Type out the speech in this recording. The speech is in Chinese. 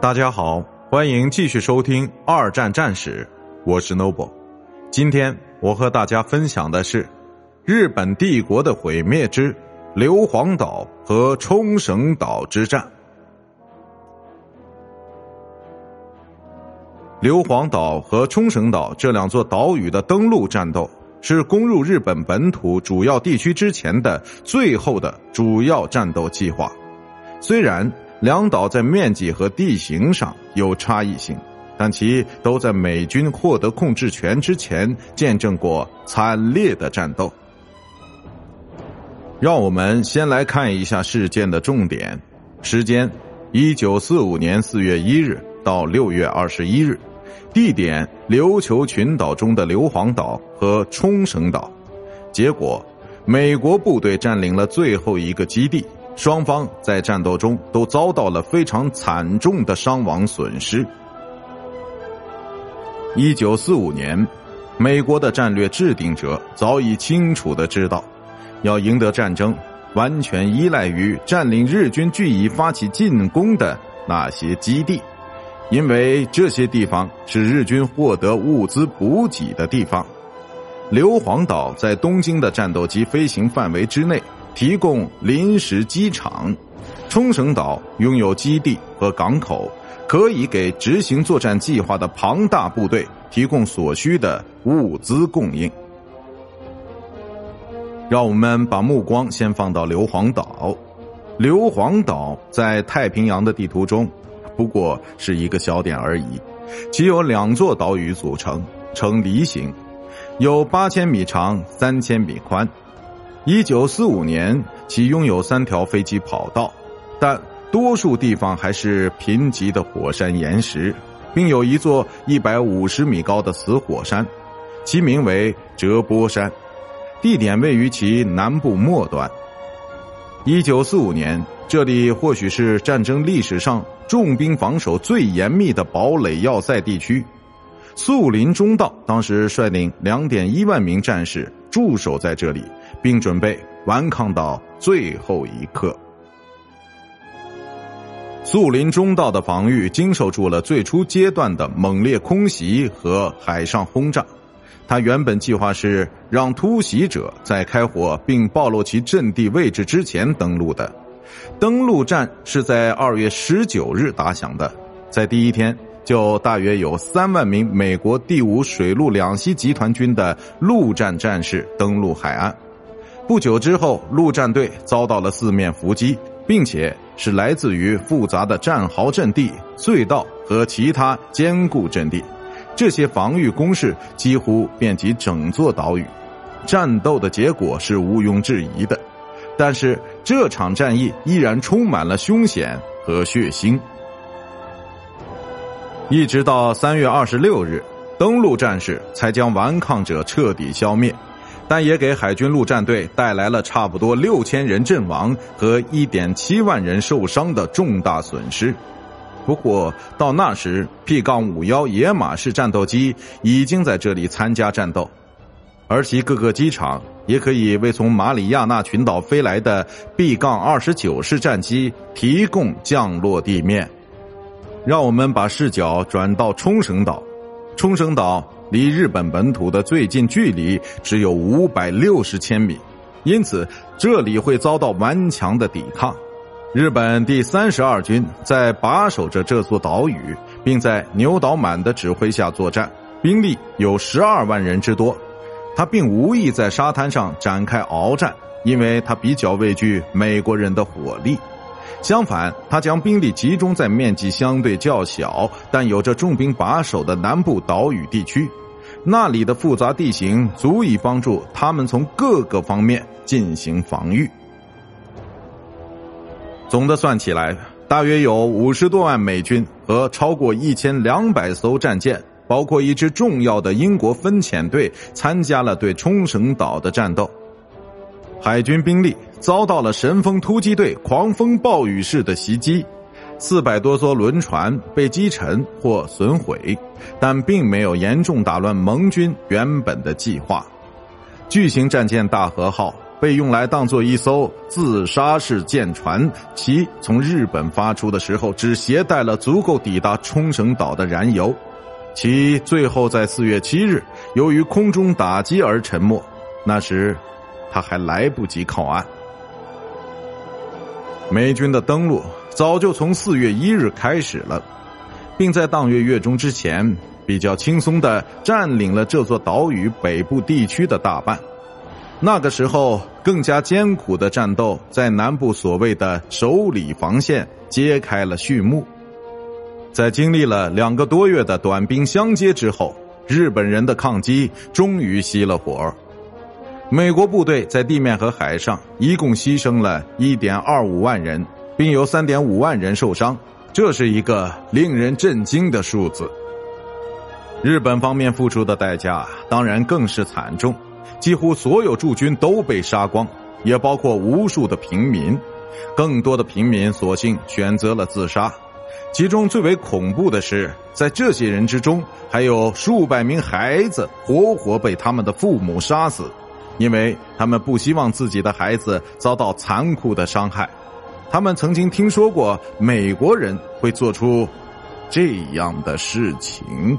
大家好，欢迎继续收听二战战史，我是 Noble。今天我和大家分享的是日本帝国的毁灭之硫磺岛和冲绳岛之战。硫磺岛和冲绳岛这两座岛屿的登陆战斗，是攻入日本本土主要地区之前的最后的主要战斗计划。虽然两岛在面积和地形上有差异性，但其都在美军获得控制权之前见证过惨烈的战斗。让我们先来看一下事件的重点：时间，一九四五年四月一日到六月二十一日。地点：琉球群岛中的硫磺岛和冲绳岛。结果，美国部队占领了最后一个基地，双方在战斗中都遭到了非常惨重的伤亡损失。一九四五年，美国的战略制定者早已清楚的知道，要赢得战争，完全依赖于占领日军据以发起进攻的那些基地。因为这些地方是日军获得物资补给的地方，硫磺岛在东京的战斗机飞行范围之内，提供临时机场；冲绳岛拥有基地和港口，可以给执行作战计划的庞大部队提供所需的物资供应。让我们把目光先放到硫磺岛，硫磺岛在太平洋的地图中。不过是一个小点而已，其由两座岛屿组成，呈梨形，有八千米长、三千米宽。一九四五年，其拥有三条飞机跑道，但多数地方还是贫瘠的火山岩石，并有一座一百五十米高的死火山，其名为折波山，地点位于其南部末端。一九四五年，这里或许是战争历史上。重兵防守最严密的堡垒要塞地区，肃林中道当时率领两点一万名战士驻守在这里，并准备顽抗到最后一刻。肃林中道的防御经受住了最初阶段的猛烈空袭和海上轰炸。他原本计划是让突袭者在开火并暴露其阵地位置之前登陆的。登陆战是在二月十九日打响的，在第一天就大约有三万名美国第五水陆两栖集团军的陆战战士登陆海岸。不久之后，陆战队遭到了四面伏击，并且是来自于复杂的战壕阵地、隧道和其他坚固阵地，这些防御工事几乎遍及整座岛屿。战斗的结果是毋庸置疑的。但是这场战役依然充满了凶险和血腥，一直到三月二十六日，登陆战士才将顽抗者彻底消灭，但也给海军陆战队带来了差不多六千人阵亡和一点七万人受伤的重大损失。不过到那时，P 杠五幺野马式战斗机已经在这里参加战斗。而其各个机场也可以为从马里亚纳群岛飞来的 B 杠二十九式战机提供降落地面。让我们把视角转到冲绳岛，冲绳岛离日本本土的最近距离只有五百六十千米，因此这里会遭到顽强的抵抗。日本第三十二军在把守着这座岛屿，并在牛岛满的指挥下作战，兵力有十二万人之多。他并无意在沙滩上展开鏖战，因为他比较畏惧美国人的火力。相反，他将兵力集中在面积相对较小但有着重兵把守的南部岛屿地区，那里的复杂地形足以帮助他们从各个方面进行防御。总的算起来，大约有五十多万美军和超过一千两百艘战舰。包括一支重要的英国分遣队参加了对冲绳岛的战斗，海军兵力遭到了神风突击队狂风暴雨式的袭击，四百多艘轮船被击沉或损毁，但并没有严重打乱盟军原本的计划。巨型战舰大和号被用来当做一艘自杀式舰船，其从日本发出的时候只携带了足够抵达冲绳岛的燃油，其最后在四月七日由于空中打击而沉没。那时，他还来不及靠岸。美军的登陆早就从四月一日开始了，并在当月月中之前比较轻松的占领了这座岛屿北部地区的大半。那个时候，更加艰苦的战斗在南部所谓的首里防线揭开了序幕。在经历了两个多月的短兵相接之后，日本人的抗击终于熄了火。美国部队在地面和海上一共牺牲了1.25万人，并有3.5万人受伤，这是一个令人震惊的数字。日本方面付出的代价当然更是惨重，几乎所有驻军都被杀光，也包括无数的平民。更多的平民索性选择了自杀，其中最为恐怖的是，在这些人之中，还有数百名孩子活活被他们的父母杀死。因为他们不希望自己的孩子遭到残酷的伤害，他们曾经听说过美国人会做出这样的事情。